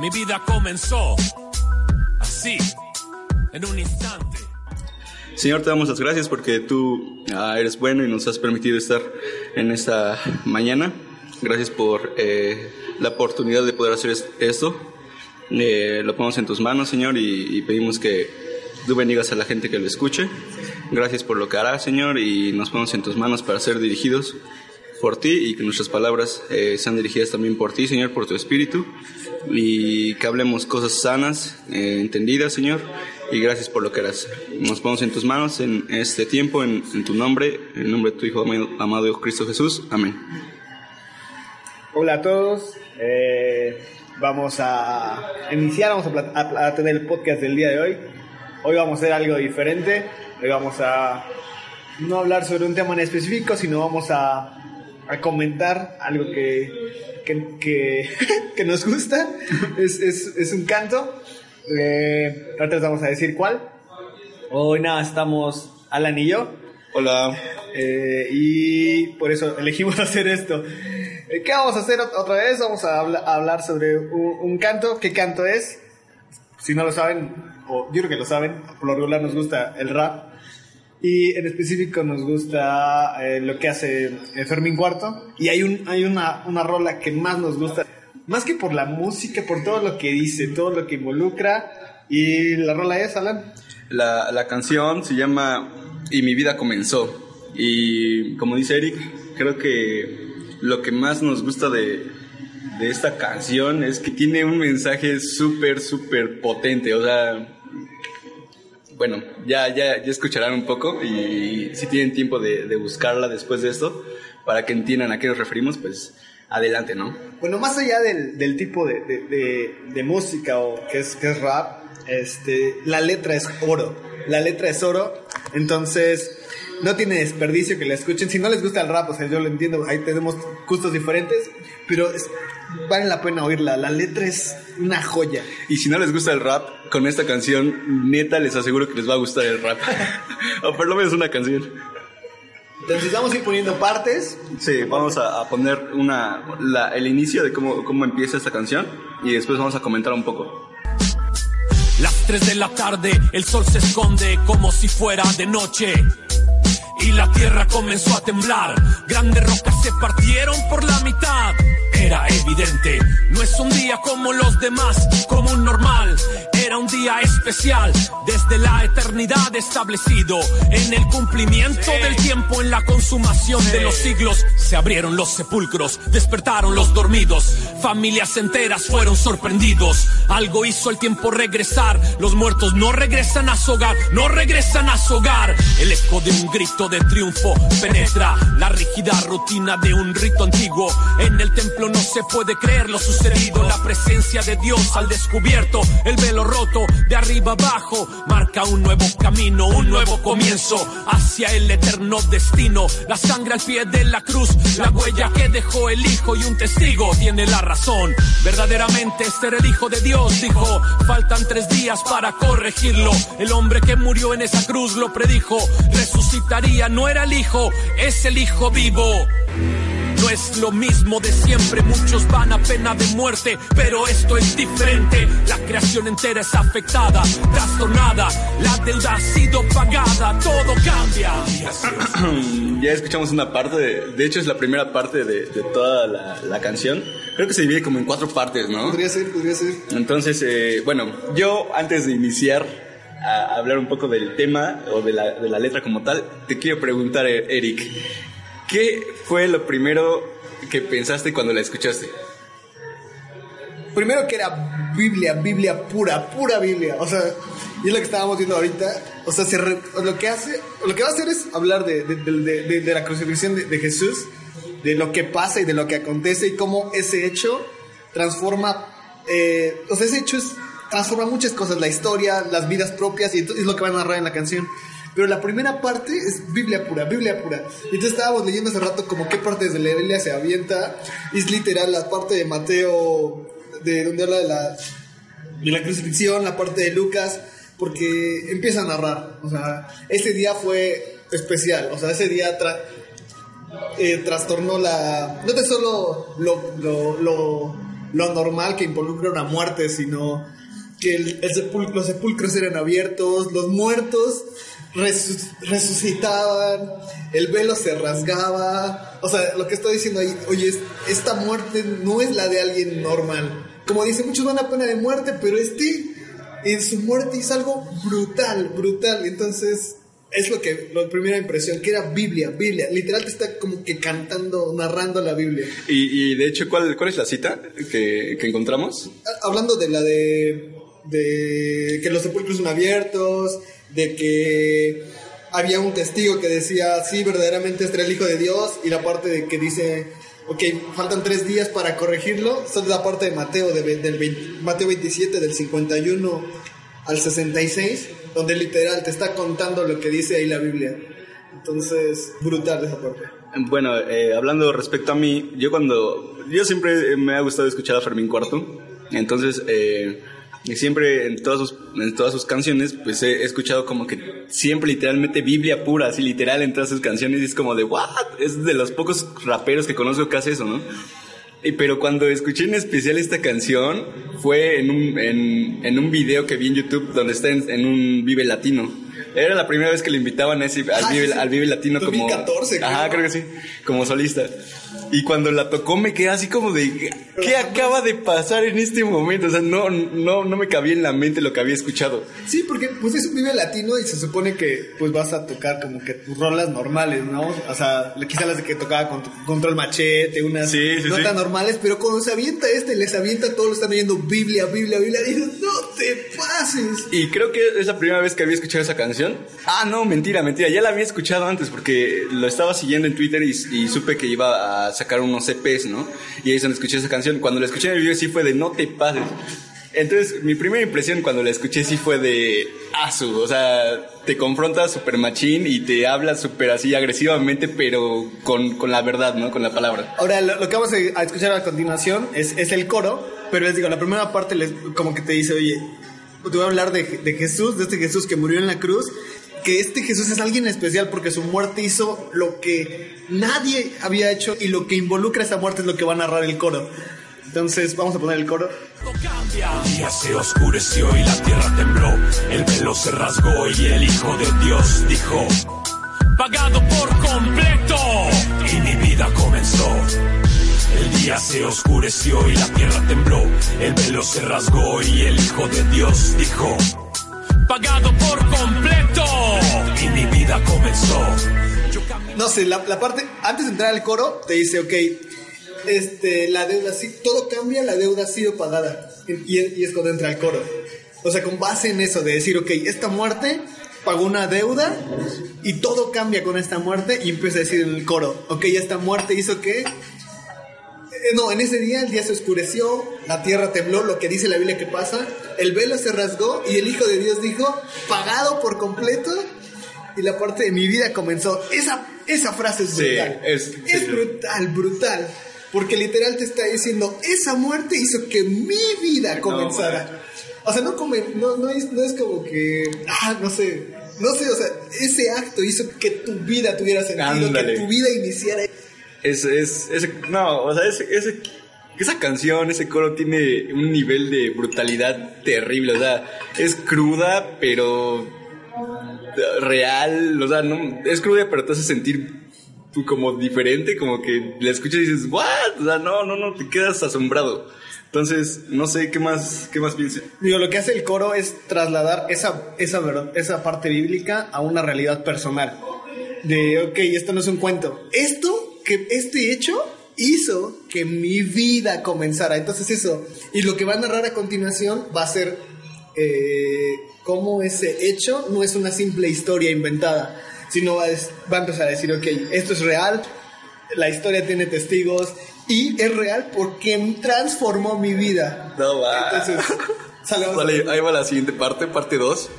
Mi vida comenzó así, en un instante. Señor, te damos las gracias porque tú ah, eres bueno y nos has permitido estar en esta mañana. Gracias por eh, la oportunidad de poder hacer es- esto. Eh, lo ponemos en tus manos, Señor, y, y pedimos que tú bendigas a la gente que lo escuche. Gracias por lo que harás, Señor, y nos ponemos en tus manos para ser dirigidos por ti y que nuestras palabras eh, sean dirigidas también por ti, Señor, por tu Espíritu, y que hablemos cosas sanas, eh, entendidas, Señor, y gracias por lo que harás. Nos ponemos en tus manos en este tiempo, en, en tu nombre, en el nombre de tu Hijo amado, amado Cristo Jesús. Amén. Hola a todos. Eh, vamos a iniciar, vamos a, a tener el podcast del día de hoy. Hoy vamos a hacer algo diferente. Hoy vamos a no hablar sobre un tema en específico, sino vamos a, a comentar algo que, que, que- que nos gusta. Es, es- es un canto. Eh, ahorita les vamos a decir cuál. Hoy nada, estamos Alan y yo. Hola. Eh, y por eso elegimos hacer esto. Eh, ¿Qué vamos a hacer ot- otra vez? Vamos a, a hablar sobre un, un canto. ¿Qué canto es? Si no lo saben, o yo creo que lo saben, por lo regular nos gusta el rap. Y en específico nos gusta eh, lo que hace eh, Fermín Cuarto. Y hay, un, hay una, una rola que más nos gusta. Más que por la música, por todo lo que dice, todo lo que involucra. Y la rola es, Alan. La, la canción se llama Y mi vida comenzó. Y como dice Eric, creo que lo que más nos gusta de, de esta canción es que tiene un mensaje súper, súper potente. O sea, bueno, ya, ya, ya escucharán un poco y si tienen tiempo de, de buscarla después de esto, para que entiendan a qué nos referimos, pues adelante, ¿no? Bueno, más allá del, del tipo de, de- de- de música o que es, que es rap, este, la letra es oro. La letra es oro. Entonces, no tiene desperdicio que la escuchen. Si no les gusta el rap, o sea, yo lo entiendo, ahí tenemos gustos diferentes, pero es- vale la pena oírla. La letra es una joya. Y si no les gusta el rap, con esta canción, neta les aseguro que les va a gustar el rap. o por lo menos una canción. Entonces, vamos a ir poniendo partes. Sí, vamos a, a poner una, la- el inicio de cómo, cómo empieza esta canción y después vamos a comentar un poco. Las 3 de la tarde, el sol se esconde como si fuera de noche. Y la tierra comenzó a temblar. Grandes rocas se partieron por la mitad. Era evidente, no es un día como los demás, como un normal. Era un día especial, desde la eternidad establecido. En el cumplimiento del tiempo, en la consumación de los siglos, se abrieron los sepulcros, despertaron los dormidos. Familias enteras fueron sorprendidos. Algo hizo el tiempo regresar. Los muertos no regresan a su hogar, no regresan a su hogar. El eco de un grito de triunfo penetra la rígida rutina de un rito antiguo. En el templo no se puede creer lo sucedido. La presencia de Dios al descubierto, el velo roto de arriba abajo, marca un nuevo camino, un nuevo comienzo hacia el eterno destino. La sangre al pie de la cruz, la huella que dejó el hijo y un testigo tiene la razón. Verdaderamente ser el hijo de Dios, dijo. Faltan tres días para corregirlo. El hombre que murió en esa cruz lo predijo. Resucitaría, no era el hijo, es el hijo vivo. Es lo mismo de siempre, muchos van a pena de muerte, pero esto es diferente. La creación entera es afectada, trastornada, la deuda ha sido pagada, todo cambia. Ya escuchamos una parte, de, de hecho es la primera parte de, de toda la, la canción. Creo que se divide como en cuatro partes, ¿no? Podría ser, podría ser. Entonces, eh, bueno, yo antes de iniciar a hablar un poco del tema o de la, de la letra como tal, te quiero preguntar, Eric, ¿qué fue lo primero que pensaste cuando la escuchaste? Primero que era Biblia, Biblia pura, pura Biblia. O sea, y es lo que estábamos viendo ahorita. O sea, se re- lo que hace, lo que va a hacer es hablar de, de- de- de- la crucifixión de, Jesús. de lo que pasa y de lo que acontece y cómo ese hecho transforma, eh, o sea, ese hecho es, transforma muchas cosas, la historia, las vidas propias y es lo que va a narrar en la canción. Pero la primera parte es Biblia pura, Biblia pura. Y entonces estábamos leyendo hace rato como qué partes de la Biblia se avienta. Es literal la parte de Mateo, de donde habla de la, de la crucifixión, la parte de Lucas, porque empieza a narrar. O sea, ese día fue especial. O sea, ese día eh, trastornó la... No es solo lo, lo, lo, lo normal que involucra una muerte, sino que el, los sepulcros eran abiertos, los muertos resucitaban, el velo se rasgaba. O sea, lo que estoy diciendo ahí, oye, esta muerte no es la de alguien normal. Como dice, muchos van a pena de muerte, pero este en su muerte hizo algo brutal, brutal. Entonces, es lo que, la primera impresión, que era Biblia, Biblia. Literal te está como que cantando, narrando la Biblia. Y, de hecho, ¿cuál, ¿cuál es la cita que, que encontramos? Hablando de la de, de que los sepulcros son abiertos, de que había un testigo que decía, sí, verdaderamente este era el Hijo de Dios, y la parte de que dice, ok, faltan tres días para corregirlo, esta es la parte de Mateo, del Mateo 27, del 51 al 66, donde literal te está contando lo que dice ahí la Biblia. Entonces, brutal esa parte. Bueno, eh, hablando respecto a mí, yo cuando, yo siempre me ha gustado escuchar a Fermín Cuarto, entonces... Eh, y siempre en todas sus, en todas sus canciones, pues he, escuchado como que siempre literalmente Biblia pura, así literal en todas sus canciones. Y es como de, ¿what? Es de los pocos raperos que conozco que hace eso, ¿no? Y, pero cuando escuché en especial esta canción, fue en un, en, en un video que vi en YouTube donde está en, en un Vive Latino. Era la primera vez que le invitaban a ese, al, ah, Vive, al Vive Latino 2014, como... Ajá, creo que sí, como solista. Y cuando la tocó me quedé así como de, ¿qué acaba de pasar en este momento? O sea, no, no, no me cabía en la mente lo que había escuchado. Sí, porque pues es un vive latino y se supone que pues vas a tocar como que tus rolas normales, ¿no? O sea, quizás las de que tocaba con, contra el machete, unas notas normales, pero cuando se avienta este, les avienta todos, lo están leyendo Biblia, Biblia, Biblia, y dices, no te pases. Y creo que es la primera vez que había escuchado esa canción. Ah, no, mentira, mentira, ya la había escuchado antes porque lo estaba siguiendo en Twitter y, y supe que iba a sacar unos EPs, ¿no? Y ahí es donde escuché esa canción. Cuando la escuché en el video sí fue de no te pases. Entonces, mi primera impresión cuando la escuché sí fue de asu, o sea, te confronta super machín y te habla súper así agresivamente, pero con, con, la verdad, ¿no? Con la palabra. Ahora, lo, que vamos a escuchar a continuación es, es, el coro, pero les digo, la primera parte les, como que te dice, oye, te voy a hablar de, Jesús, de este Jesús que murió en la cruz, que este Jesús es alguien especial porque su muerte hizo lo que nadie había hecho y lo que involucra esa muerte es lo que va a narrar el coro. Entonces, vamos a poner el coro. El día se oscureció y la tierra tembló, el velo se rasgó y el Hijo de Dios dijo, pagado por completo, y mi vida comenzó. El día se oscureció y la tierra tembló, el velo se rasgó y el Hijo de Dios dijo, pagado por completo. Y mi vida comenzó. No sé, la, parte, antes de entrar al coro, te dice, ok, este, la deuda, sí, todo cambia, la deuda ha sido pagada. Y, y es cuando entra el coro. O sea, con base en eso, de decir, ok, esta muerte pagó una deuda y todo cambia con esta muerte y empieza a decir en el coro, ok, esta muerte hizo que no, en ese día el día se oscureció, la tierra tembló, lo que dice la Biblia que pasa, el velo se rasgó y el Hijo de Dios dijo, pagado por completo, y la parte de mi vida comenzó. Esa, esa frase es brutal. es, brutal, brutal. Porque literal te está diciendo, esa muerte hizo que mi vida comenzara. o sea, no, no, no, es, no es como que, ah, no sé, no sé, o sea, ese acto hizo que tu vida tuviera sentido, que tu vida iniciara es, es, no, o sea, esa canción, ese coro tiene un nivel de brutalidad terrible, o sea, es cruda, pero real, o sea, no, es cruda, pero te hace sentir como diferente, como que la escuchas y dices, ¿what? O sea, no, no, no, te quedas asombrado. Entonces, no sé qué más, qué más piense. Digo, lo que hace el coro es trasladar esa, esa, esa parte bíblica a una realidad personal. De, ok, esto no es un cuento. Esto que este hecho hizo que mi vida comenzara. Entonces eso, y lo que va a narrar a continuación va a ser eh, cómo ese hecho no es una simple historia inventada, sino va a, va a empezar a decir, ok, esto es real, la historia tiene testigos y es real porque transformó mi vida. No va. Entonces, salgamos. Vale, ahí va la siguiente parte, parte 2.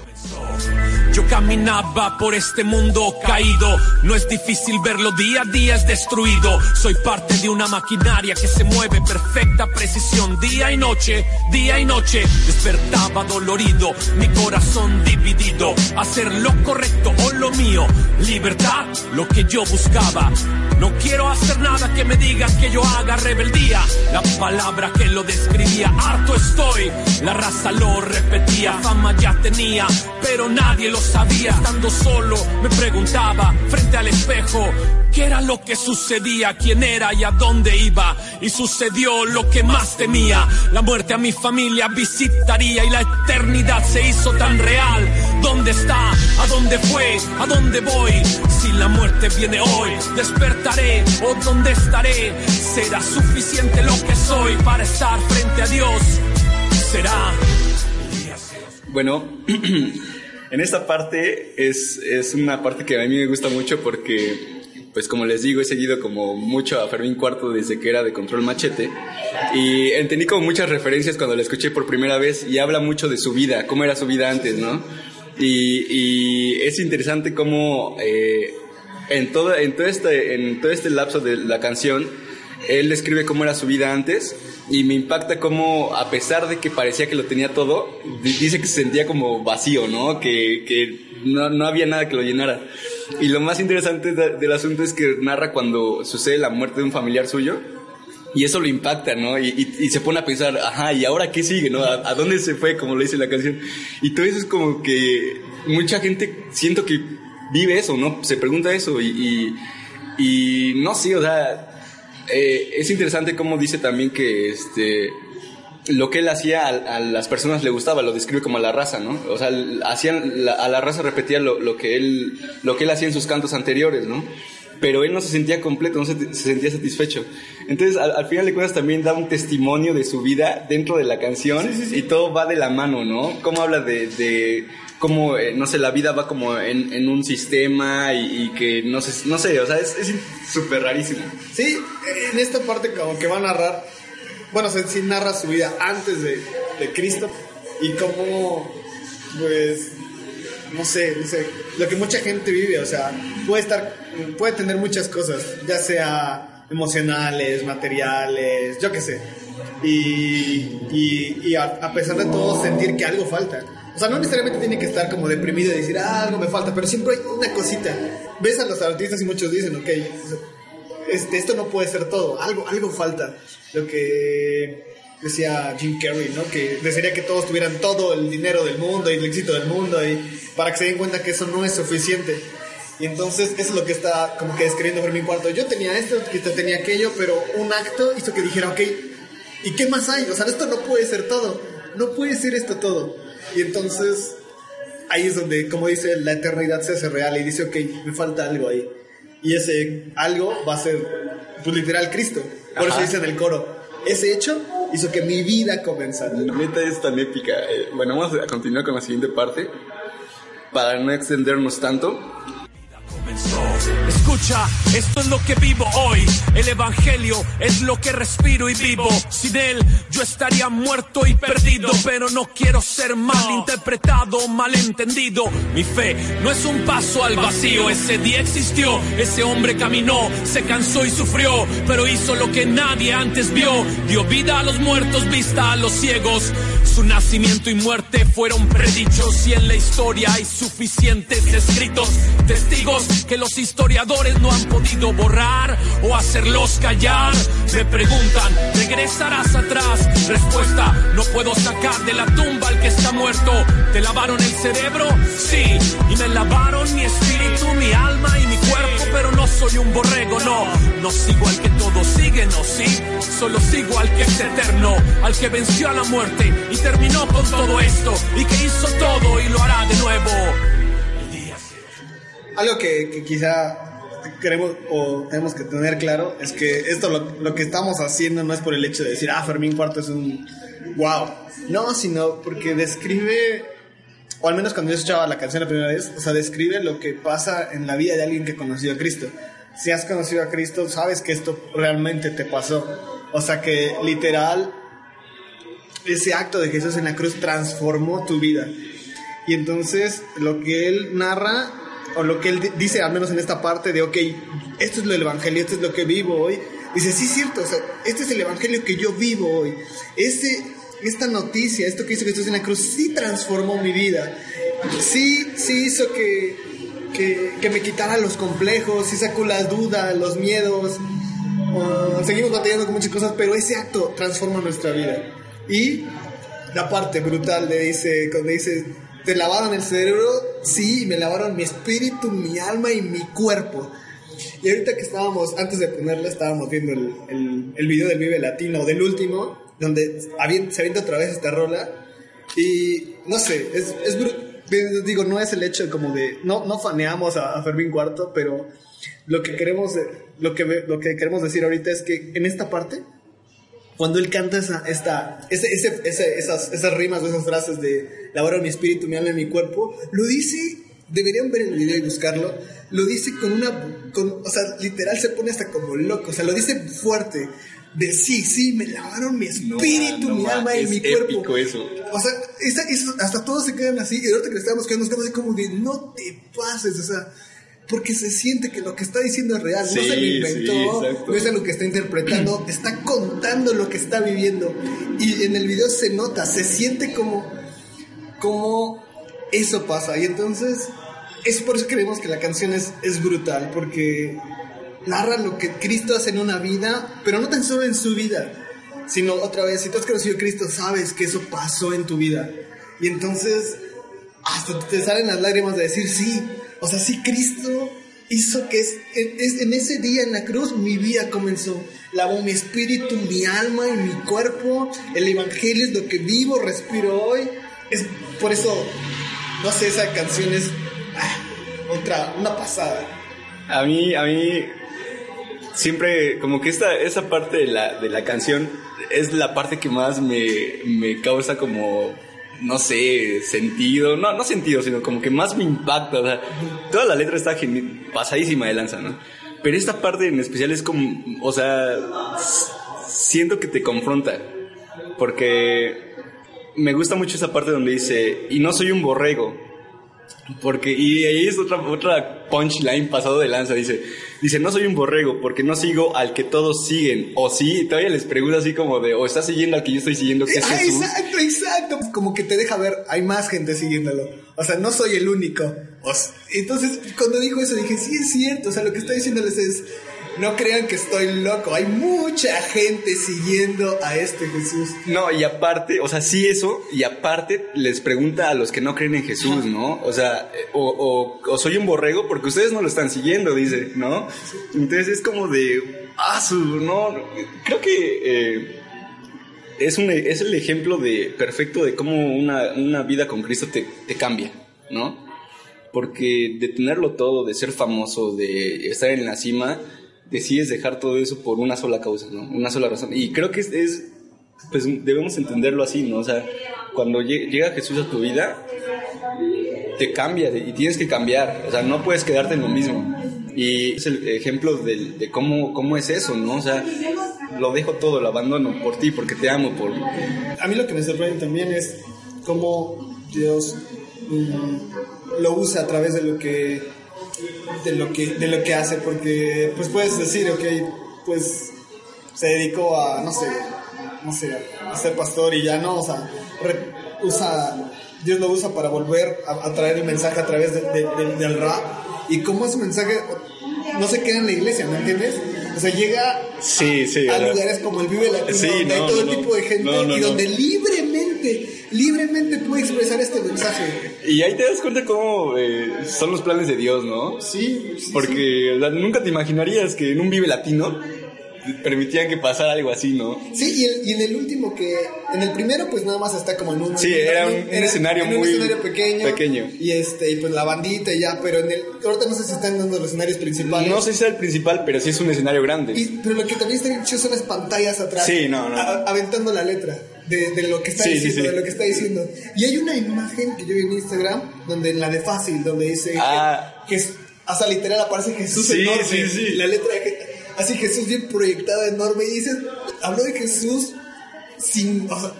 Yo caminaba por este mundo caído. No es difícil verlo día a día, es destruido. Soy parte de una maquinaria que se mueve perfecta precisión día y noche, día y noche. Despertaba dolorido, mi corazón dividido. Hacer lo correcto o lo mío. Libertad, lo que yo buscaba. No quiero hacer nada que me diga que yo haga rebeldía. La palabra que lo describía, harto estoy. La raza lo repetía, fama ya tenía, pero nadie lo sabía. Estando solo, me preguntaba frente al espejo. ¿Qué era lo que sucedía? ¿Quién era y a dónde iba? Y sucedió lo que más temía. La muerte a mi familia visitaría y la eternidad se hizo tan real. ¿Dónde está? ¿A dónde fue? ¿A dónde voy? Si la muerte viene hoy, despertaré o dónde estaré. Será suficiente lo que soy para estar frente a Dios. Será. Bueno, en esta parte es, es una parte que a mí me gusta mucho porque, pues como les digo, he seguido como mucho a Fermín Cuarto desde que era de Control Machete y entendí como muchas referencias cuando la escuché por primera vez y habla mucho de su vida, cómo era su vida antes, ¿no? Y, y es interesante cómo eh, en, todo, en, todo este, en todo este lapso de la canción, él describe cómo era su vida antes y me impacta cómo, a pesar de que parecía que lo tenía todo, di- dice que se sentía como vacío, ¿no? Que, que no, no había nada que lo llenara. Y lo más interesante de- del asunto es que narra cuando sucede la muerte de un familiar suyo. Y eso lo impacta, ¿no? Y, y- y se pone a pensar, ajá, ¿y ahora qué sigue, no? ¿A, a dónde se fue, como lo dice la canción? Y todo eso es como que mucha gente siento que vive eso, ¿no? Se pregunta eso y, y, y no sé, o sea, eh, es interesante cómo dice también que este lo que él hacía a, a las personas le gustaba, lo describe como la raza, ¿no? O sea, hacían la- a la raza repetía lo, lo que él lo que él hacía en sus cantos anteriores, ¿no? Pero él no se sentía completo, no se, se sentía satisfecho. Entonces, al, al final de cuentas, también da un testimonio de su vida dentro de la canción y todo va de la mano, ¿no? Cómo habla de, de cómo, eh, no sé, la vida va como en, en un sistema y, que no sé, no sé, o sea, es súper rarísimo. Sí, en esta parte como que va a narrar, bueno, se sí narra su vida antes de, de Cristo y cómo, pues, no sé, no sé, lo que mucha gente vive, o sea, puede estar, puede tener muchas cosas, ya sea emocionales, materiales, yo qué sé, y, y, a pesar de todo sentir que algo falta. O sea, no necesariamente tiene que estar como deprimido y decir, ah, algo me falta, pero siempre hay una cosita. Ves a los artistas y muchos dicen, ok, este, esto no puede ser todo, algo, algo falta. Lo que decía Jim Carrey, ¿no? Que desearía que todos tuvieran todo el dinero del mundo y el éxito del mundo y para que se den cuenta que eso no es suficiente. Y entonces eso es lo que está como que describiendo Fermín Cuarto. Yo tenía esto, que tenía aquello, pero un acto hizo que dijera, ok, ¿y qué más hay? O sea, esto no puede ser todo, no puede ser esto todo. Y entonces ahí es donde, como dice, la eternidad se hace real y dice, ok, me falta algo ahí. Y ese algo va a ser, pues literal, Cristo. Por eso Ajá. dice en el coro, ese hecho hizo que mi vida comenzara. Neta es tan épica. Eh, bueno, vamos a continuar con la siguiente parte. Para no extendernos tanto. Escucha, esto es lo que vivo hoy. El evangelio es lo que respiro y vivo. Sin él yo estaría muerto y perdido, pero no quiero ser mal interpretado o malentendido. Mi fe no es un paso al vacío. Ese día existió, ese hombre caminó, se cansó y sufrió, pero hizo lo que nadie antes vio. Dio vida a los muertos, vista a los ciegos. Su nacimiento y muerte fueron predichos y en la historia hay suficientes escritos, testigos que los historiadores no han podido borrar o hacerlos callar. Me preguntan, ¿regresarás atrás? Respuesta, no puedo sacar de la tumba al que está muerto. ¿Te lavaron el cerebro? Sí, y me lavaron mi espíritu, mi alma y mi cuerpo, pero no soy un borrego, no. No sigo al que todo sigue, no, sí. Solo sigo al que es eterno, al que venció a la muerte y terminó con todo esto y que hizo todo y lo hará de nuevo. Algo que, que quizá queremos o tenemos que tener claro es que esto lo, lo que estamos haciendo no es por el hecho de decir, ah, Fermín Cuarto es un wow. No, sino porque describe, o al menos cuando yo escuchaba la canción la primera vez, o sea, describe lo que pasa en la vida de alguien que conoció a Cristo. si has conocido a Cristo, sabes que esto realmente te pasó. O sea que literal, ese acto de Jesús en la cruz transformó tu vida. Y entonces lo que él narra, o lo que él dice, al menos en esta parte de, ok, esto es lo del Evangelio, esto es lo que vivo hoy. Dice, sí, cierto, o sea, este es el Evangelio que yo vivo hoy. Este, esta noticia, esto que hizo Jesús en la cruz, sí transformó mi vida. Sí, sí hizo que, que, que me quitara los complejos, sí sacó las dudas, los miedos. Uh, seguimos batallando con muchas cosas, pero ese acto transforma nuestra vida. Y la parte brutal de dice, cuando dice, ¿te lavaron el cerebro? Sí, me lavaron mi espíritu, mi alma y mi cuerpo. Y ahorita que estábamos, antes de ponerla, estábamos viendo el, el, el video del Vive Latino, del último, donde se avienta otra vez esta rola. Y no sé, es, es digo, no es el hecho como de, no, no faneamos a, a Fermín Cuarto, pero lo que queremos, lo que, lo que queremos decir ahorita es que en esta parte, cuando él canta esa, esta, ese, ese, esas, esas rimas o esas frases de lavaron mi espíritu, mi alma y mi cuerpo, lo dice, deberían ver el video y buscarlo, lo dice con una, con, o sea, literal se pone hasta como loco, o sea, lo dice fuerte, de sí, sí, me lavaron mi espíritu, mi alma y mi cuerpo. Eso. O sea, esa, hasta todos se quedan así, y ahorita que le estamos quedando, nos quedamos así como de, no te pases, o sea, porque se siente que lo que está diciendo es real, no se lo inventó, no es lo que está interpretando, está contando lo que está viviendo. Y en el video se nota, se siente como, como eso pasa. Y entonces, es por eso creemos que la canción es, es brutal, porque narra lo que Cristo hace en una vida, pero no tan solo en su vida, sino otra vez, si tú has conocido a Cristo, sabes que eso pasó en tu vida. Y entonces, hasta te salen las lágrimas de decir, sí, o sea, sí, Cristo hizo que es, en ese día en la cruz mi vida comenzó. Lavó mi espíritu, mi alma y mi cuerpo. El Evangelio es lo que vivo, respiro hoy. Es por eso, no sé, esa canción es ah, otra, una pasada. A mí, a mí, siempre, como que esta, esa parte de la, de la canción es la parte que más me, me causa como no sé, sentido, no, no sentido, sino como que más me impacta, o sea, toda la letra está pasadísima de lanza, ¿no? Pero esta parte en especial es como, o sea, siento que te confronta, porque me gusta mucho esa parte donde dice, y no soy un borrego, porque, y ahí es otra, otra punchline pasado de lanza, dice, dice, no soy un borrego porque no sigo al que todos siguen, o sí, todavía les pregunta así como de, o estás siguiendo al que yo estoy siguiendo, que es ah, Exacto, exacto, como que te deja ver, hay más gente siguiéndolo, o sea, no soy el único. entonces, cuando dijo eso dije, sí es cierto, o sea, lo que está diciéndoles es, no crean que estoy loco. Hay mucha gente siguiendo a este Jesús. No, y aparte, o sea, sí eso, y aparte les pregunta a los que no creen en Jesús, ¿no? O sea, o, soy un borrego porque ustedes no lo están siguiendo, dice, ¿no? Entonces es como de, ah, su, no, creo que... Eh, es, un, es el ejemplo de perfecto de cómo una, una vida con Cristo te, te cambia, ¿no? Porque de tenerlo todo, de ser famoso, de estar en la cima, decides dejar todo eso por una sola causa, ¿no? Una sola razón. Y creo que es, pues debemos entenderlo así, ¿no? O sea, cuando llega Jesús a tu vida, te cambia y tienes que cambiar, o sea, no puedes quedarte en lo mismo. Y es el ejemplo de, cómo, cómo es eso, ¿no? O sea, lo dejo todo, lo abandono por ti, porque te amo. Por... A mí lo que me sorprende también es cómo Dios mm, lo usa a través de lo que de lo que, de lo que hace, porque pues puedes decir, ok, pues se dedicó a, no sé, no sé, a ser pastor y ya no, o sea, usa, Dios lo usa para volver a, traer el mensaje a través del rap. Y cómo ese mensaje no se queda en la iglesia, ¿me entiendes? O sea, llega sí, sí, a, lugares como el Vive Latino, donde hay todo tipo de gente y donde libremente libremente puede expresar este mensaje. Y ahí te das cuenta cómo eh, son los planes de Dios, ¿no? Sí. Porque nunca te imaginarías que en un Vive Latino permitían que pasara algo así, ¿no? Sí, y, en el último que... En el primero pues nada más está como en un... Sí, era un, escenario muy... escenario pequeño. Pequeño. Y este, y pues la bandita y ya, pero en el... Ahorita no sé si están dando los escenarios principales. No sé si es el principal, pero sí es un escenario grande. pero lo que también está bien son las pantallas atrás. Sí, no, no. aventando la letra de, lo que está diciendo, de lo que está diciendo. Y hay una imagen que yo vi en Instagram, donde en la de fácil, donde dice ah. que, hasta literal aparece Jesús enorme. La letra de así Jesús bien proyectada, enorme. Y dices, habló de Jesús sin, o sea,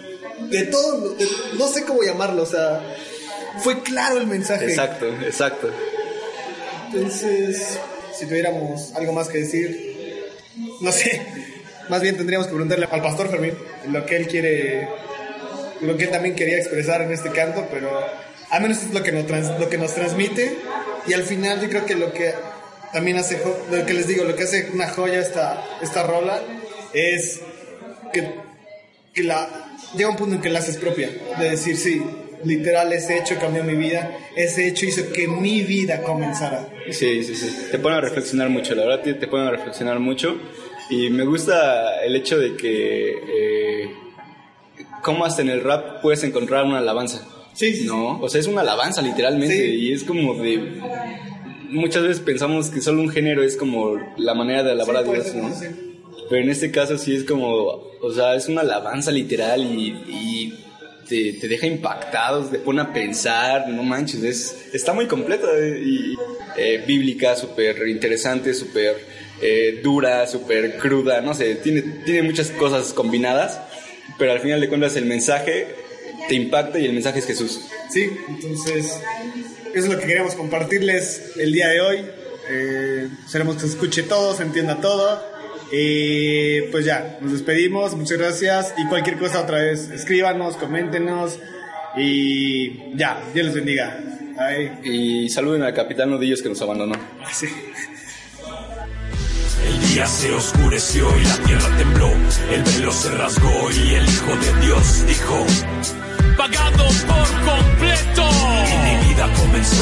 de todo, de- no sé cómo llamarlo, o sea, fue claro el mensaje. Exacto, exacto. Entonces, Si tuviéramos algo más que decir, no sé, más bien tendríamos que preguntarle al pastor Fermín lo que él quiere, lo que él también quería expresar en este canto, pero al menos es lo que nos, trans- lo que nos transmite y al final yo creo que lo que también hace, lo que les digo, lo que hace una joya esta, esta rola es que, que la, llega un punto en que la haces propia, de decir, sí, literal, ese hecho cambió mi vida, ese hecho hizo que mi vida comenzara. Sí, sí, sí. Te pone a reflexionar mucho, la verdad te, te pone a reflexionar mucho. Y me gusta el hecho de que, eh, cómo hasta en el rap puedes encontrar una alabanza. Sí, sí, No, o sea, es una alabanza literalmente. Sí. Y es como de. Muchas veces pensamos que solo un género es como la manera de alabar Sí, a Dios, ser, ¿no? sí. Pero en este caso sí es como, o sea, es una alabanza literal y, y te, te deja impactados, te pone a pensar, no manches, es, está muy completa eh, y eh, bíblica, súper interesante, súper eh, dura, súper cruda, no sé, tiene, tiene muchas cosas combinadas, pero al final de cuentas el mensaje te impacta y el mensaje es Jesús. Sí, entonces eso es lo que queríamos compartirles el día de hoy. Eh, esperemos que se escuche todo, se entienda todo. Y pues ya, nos despedimos, muchas gracias. Y cualquier cosa otra vez, escríbanos, coméntenos. Y ya, Dios les bendiga. Bye. Y saluden al capitán Nudillos que nos abandonó. Sí. El día se oscureció y la tierra tembló. El velo se rasgó y el Hijo de Dios dijo: Pagado por completo. Y mi vida comenzó.